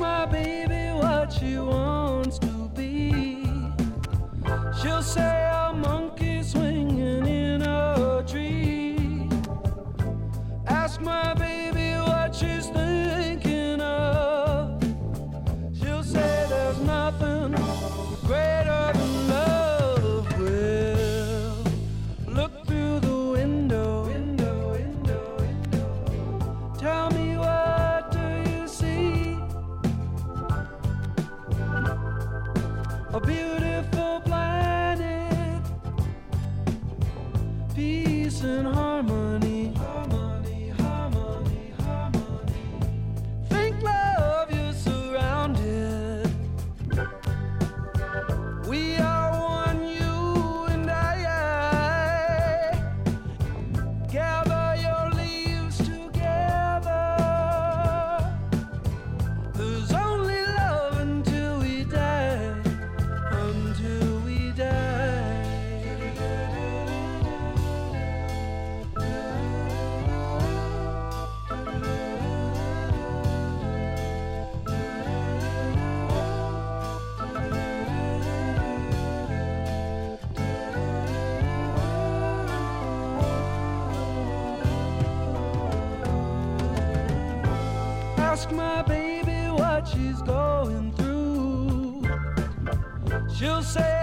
my baby what you want. ask my baby what she's going through. She'll say,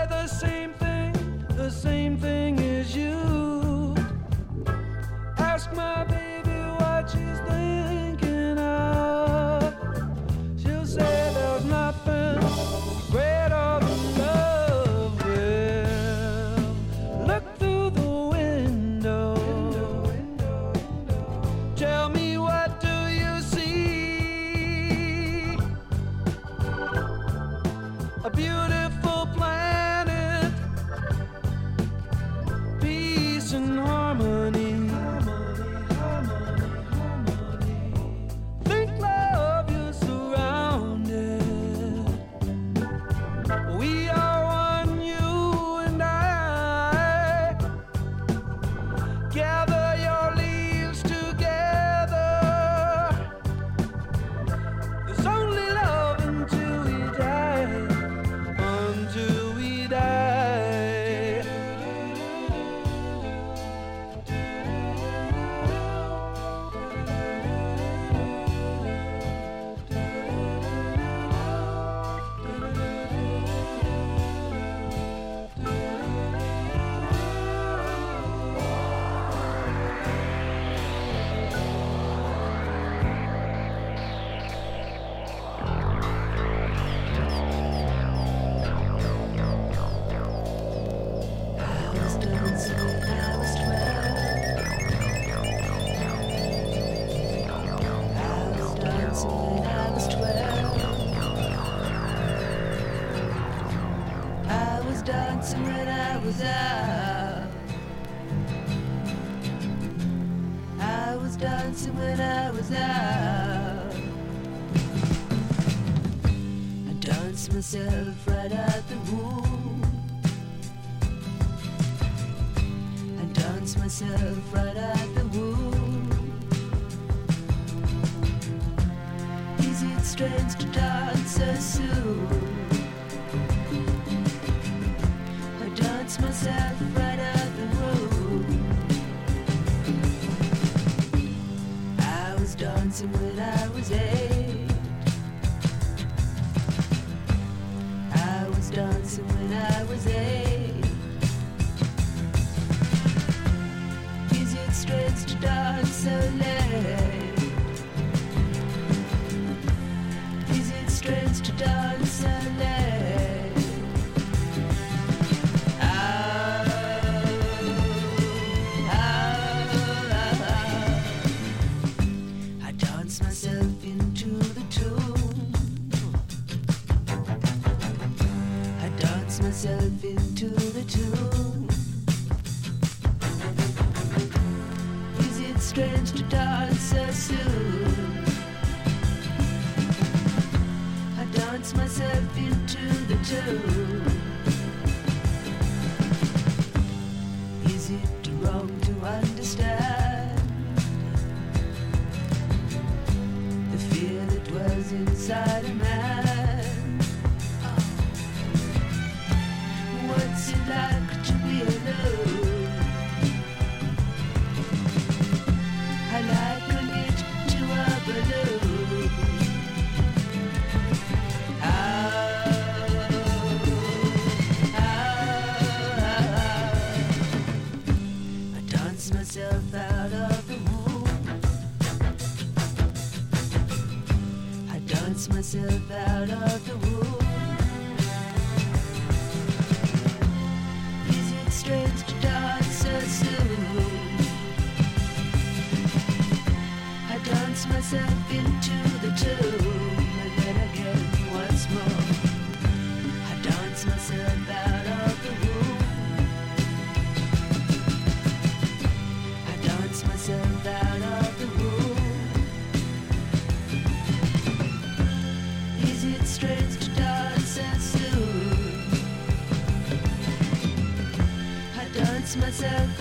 right at the wound, and dance myself right at the wound. Is it strange to die? inside a man. Myself out of the womb. Is it strange to die so soon? I dance myself into the tomb and then again once more. I dance myself out of the womb. I dance myself out myself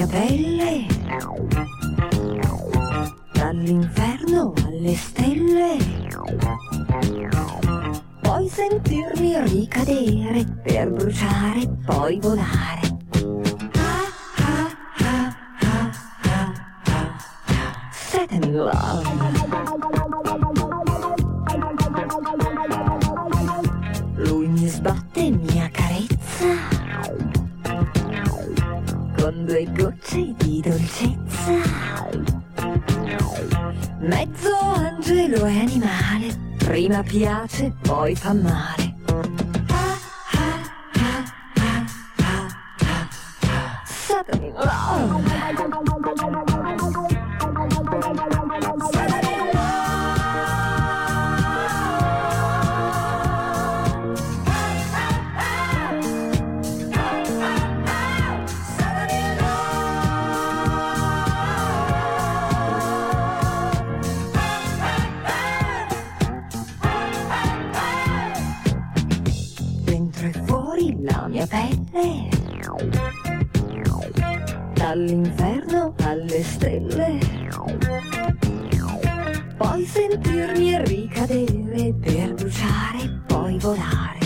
Isabel. alle stelle. Poi sentirmi ricadere per bruciare, e poi volare.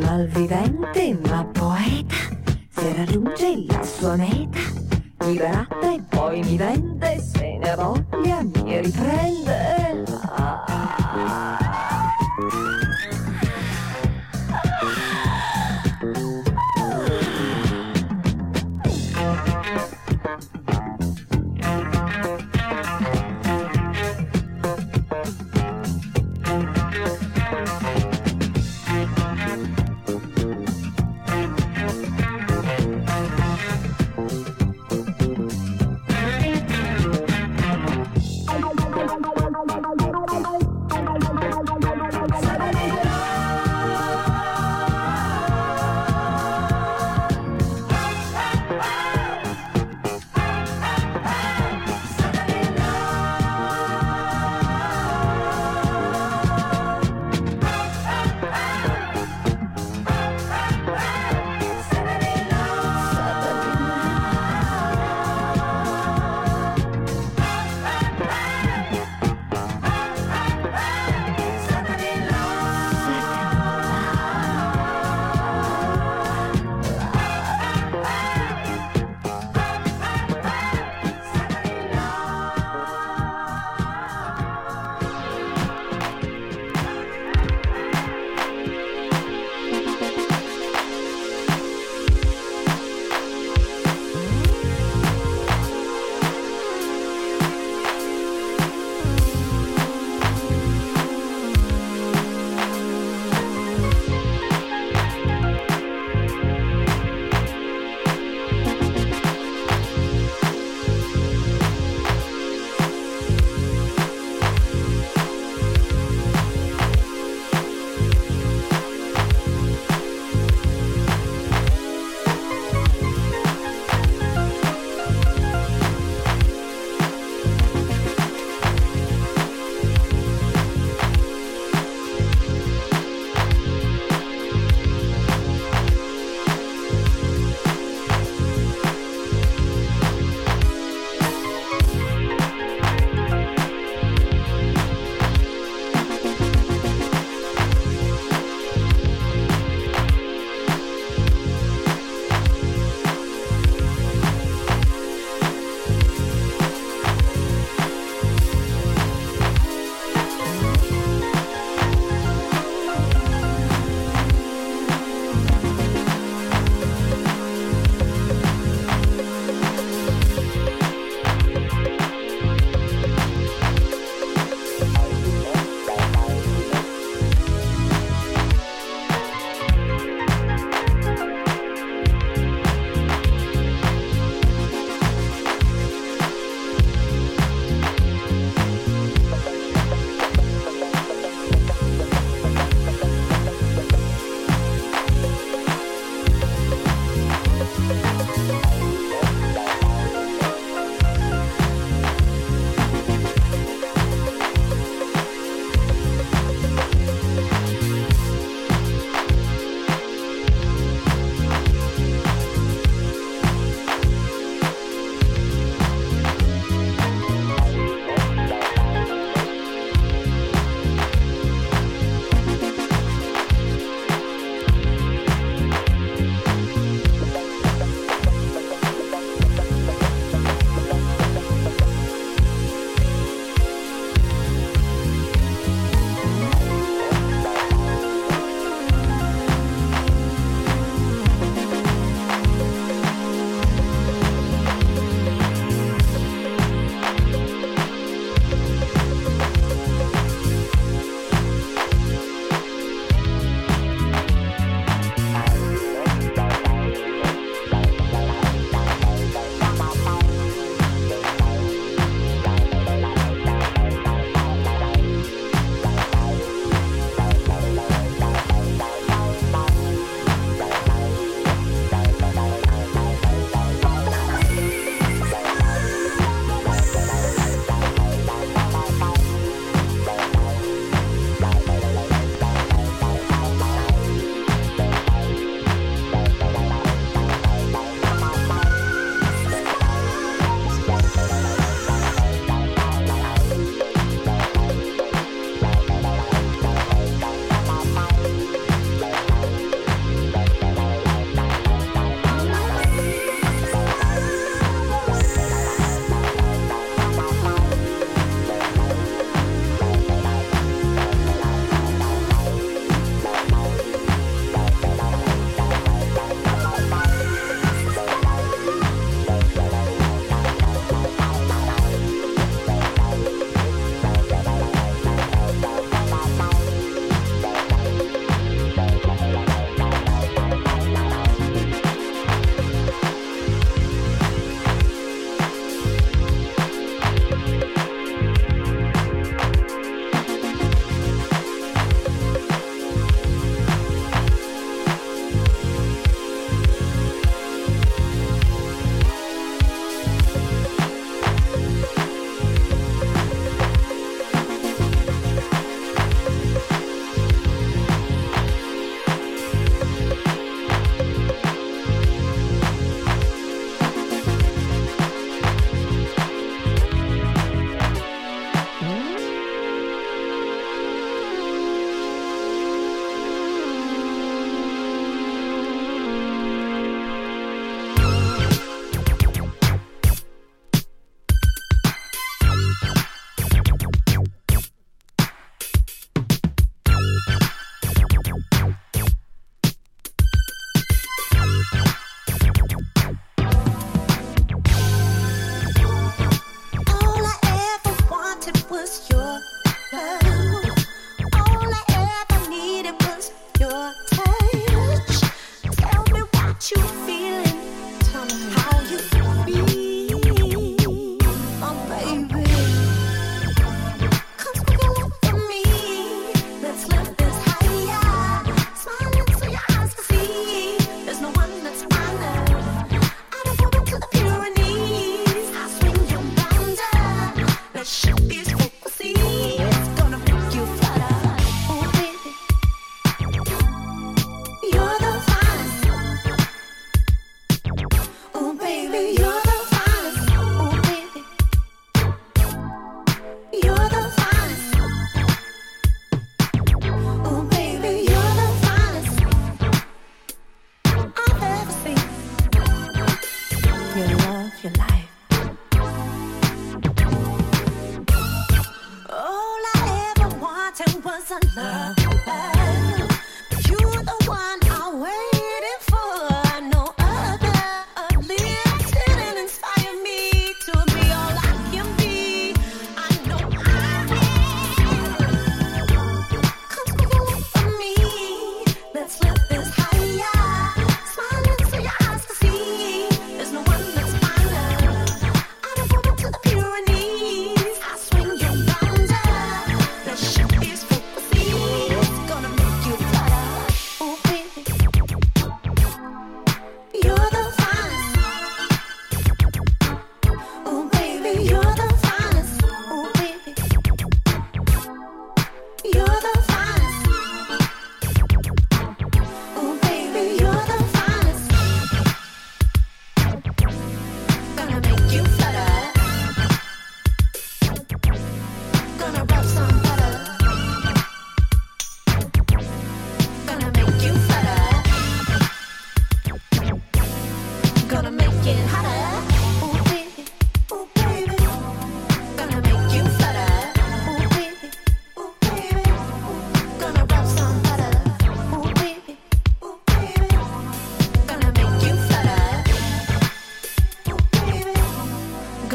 Malvivente ma poeta, se raggiunge la sua meta, mi verrà e poi mi vende, se ne voglia mi riprende.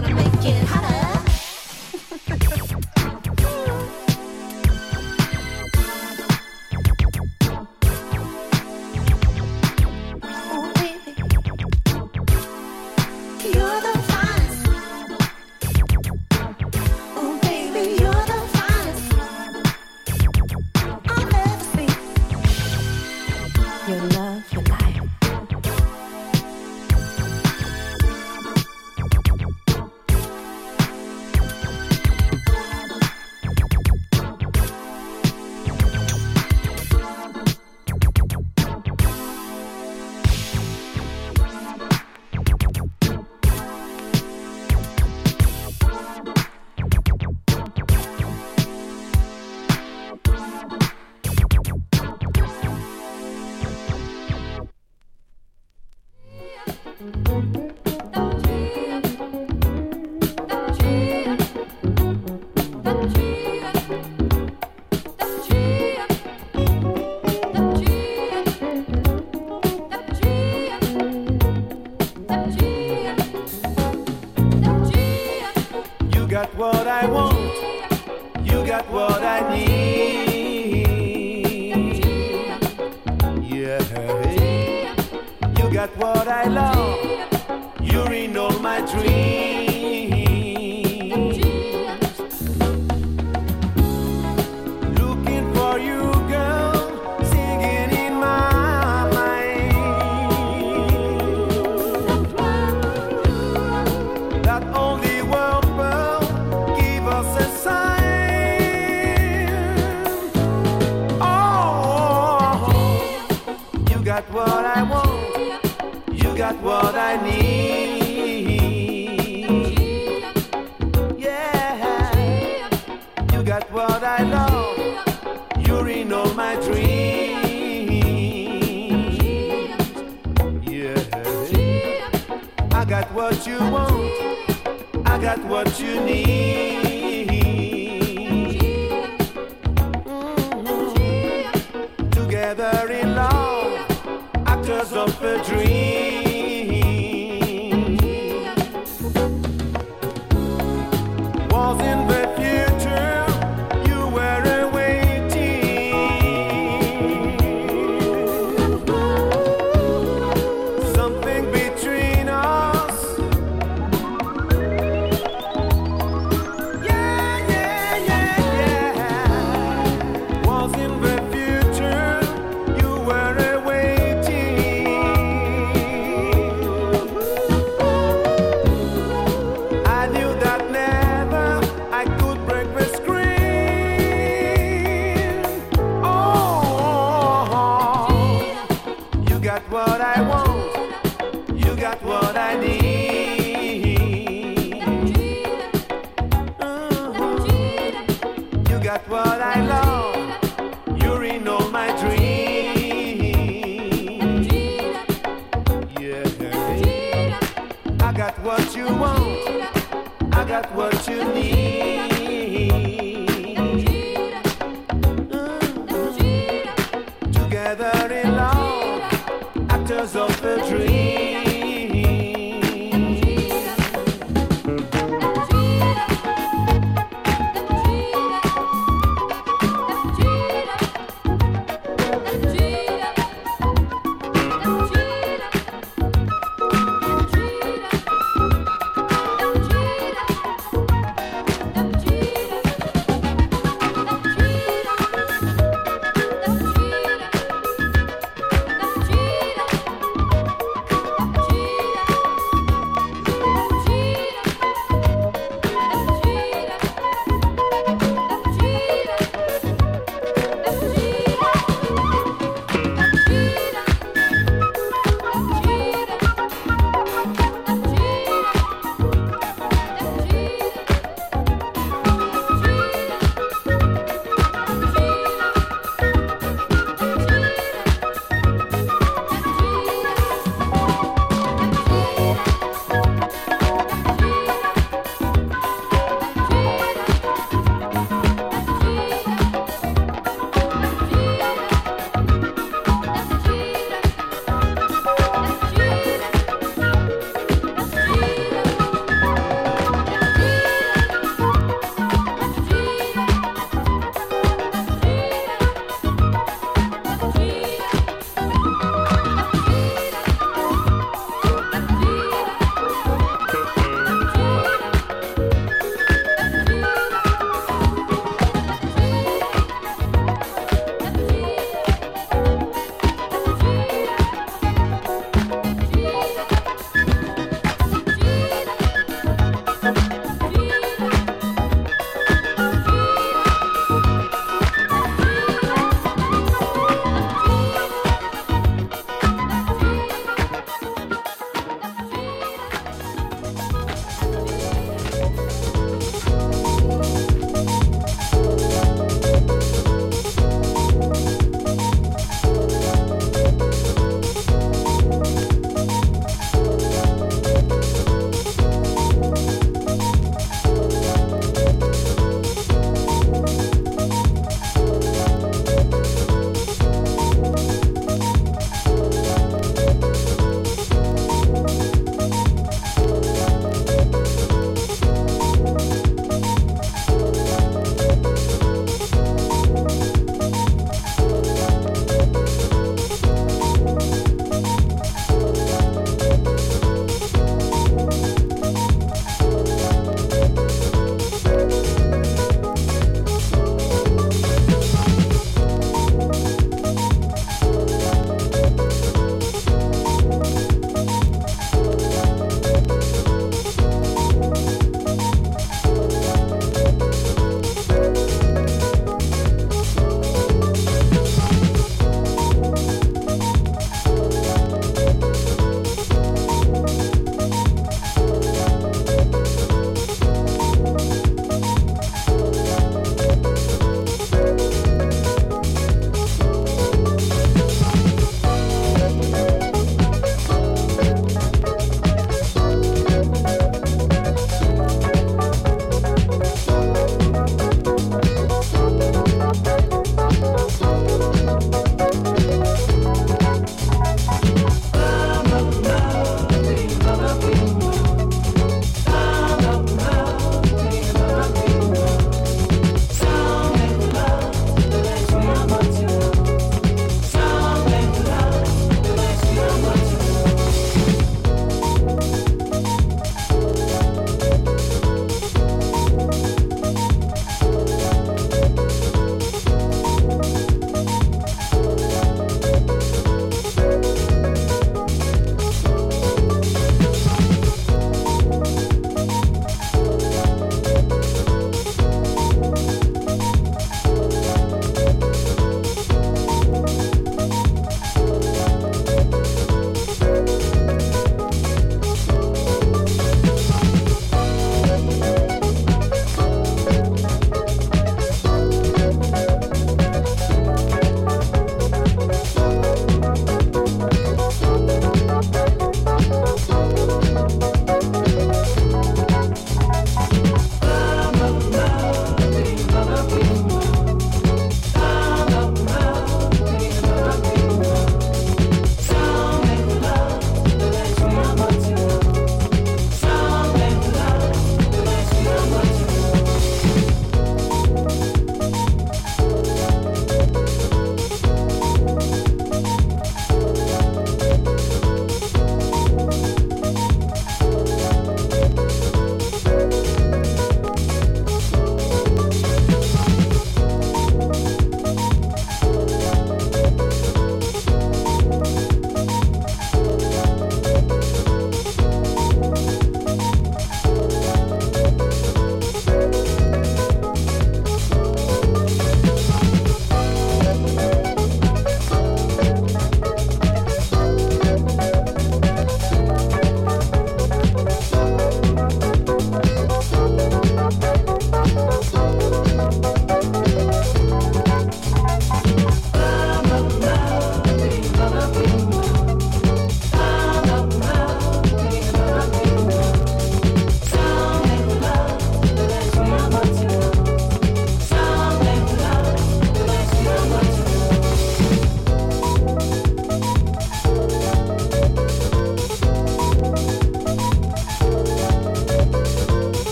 gonna make it hotter. got what I want, you got what I need. Yeah, you got what I love, you're in all my dreams. Yeah, I got what you want, I got what you need. dream.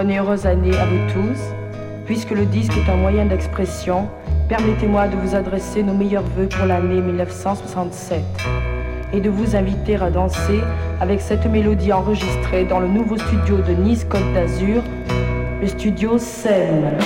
Bonne et heureuse année à vous tous. Puisque le disque est un moyen d'expression, permettez-moi de vous adresser nos meilleurs voeux pour l'année 1967 et de vous inviter à danser avec cette mélodie enregistrée dans le nouveau studio de Nice Côte d'Azur, le studio SEM.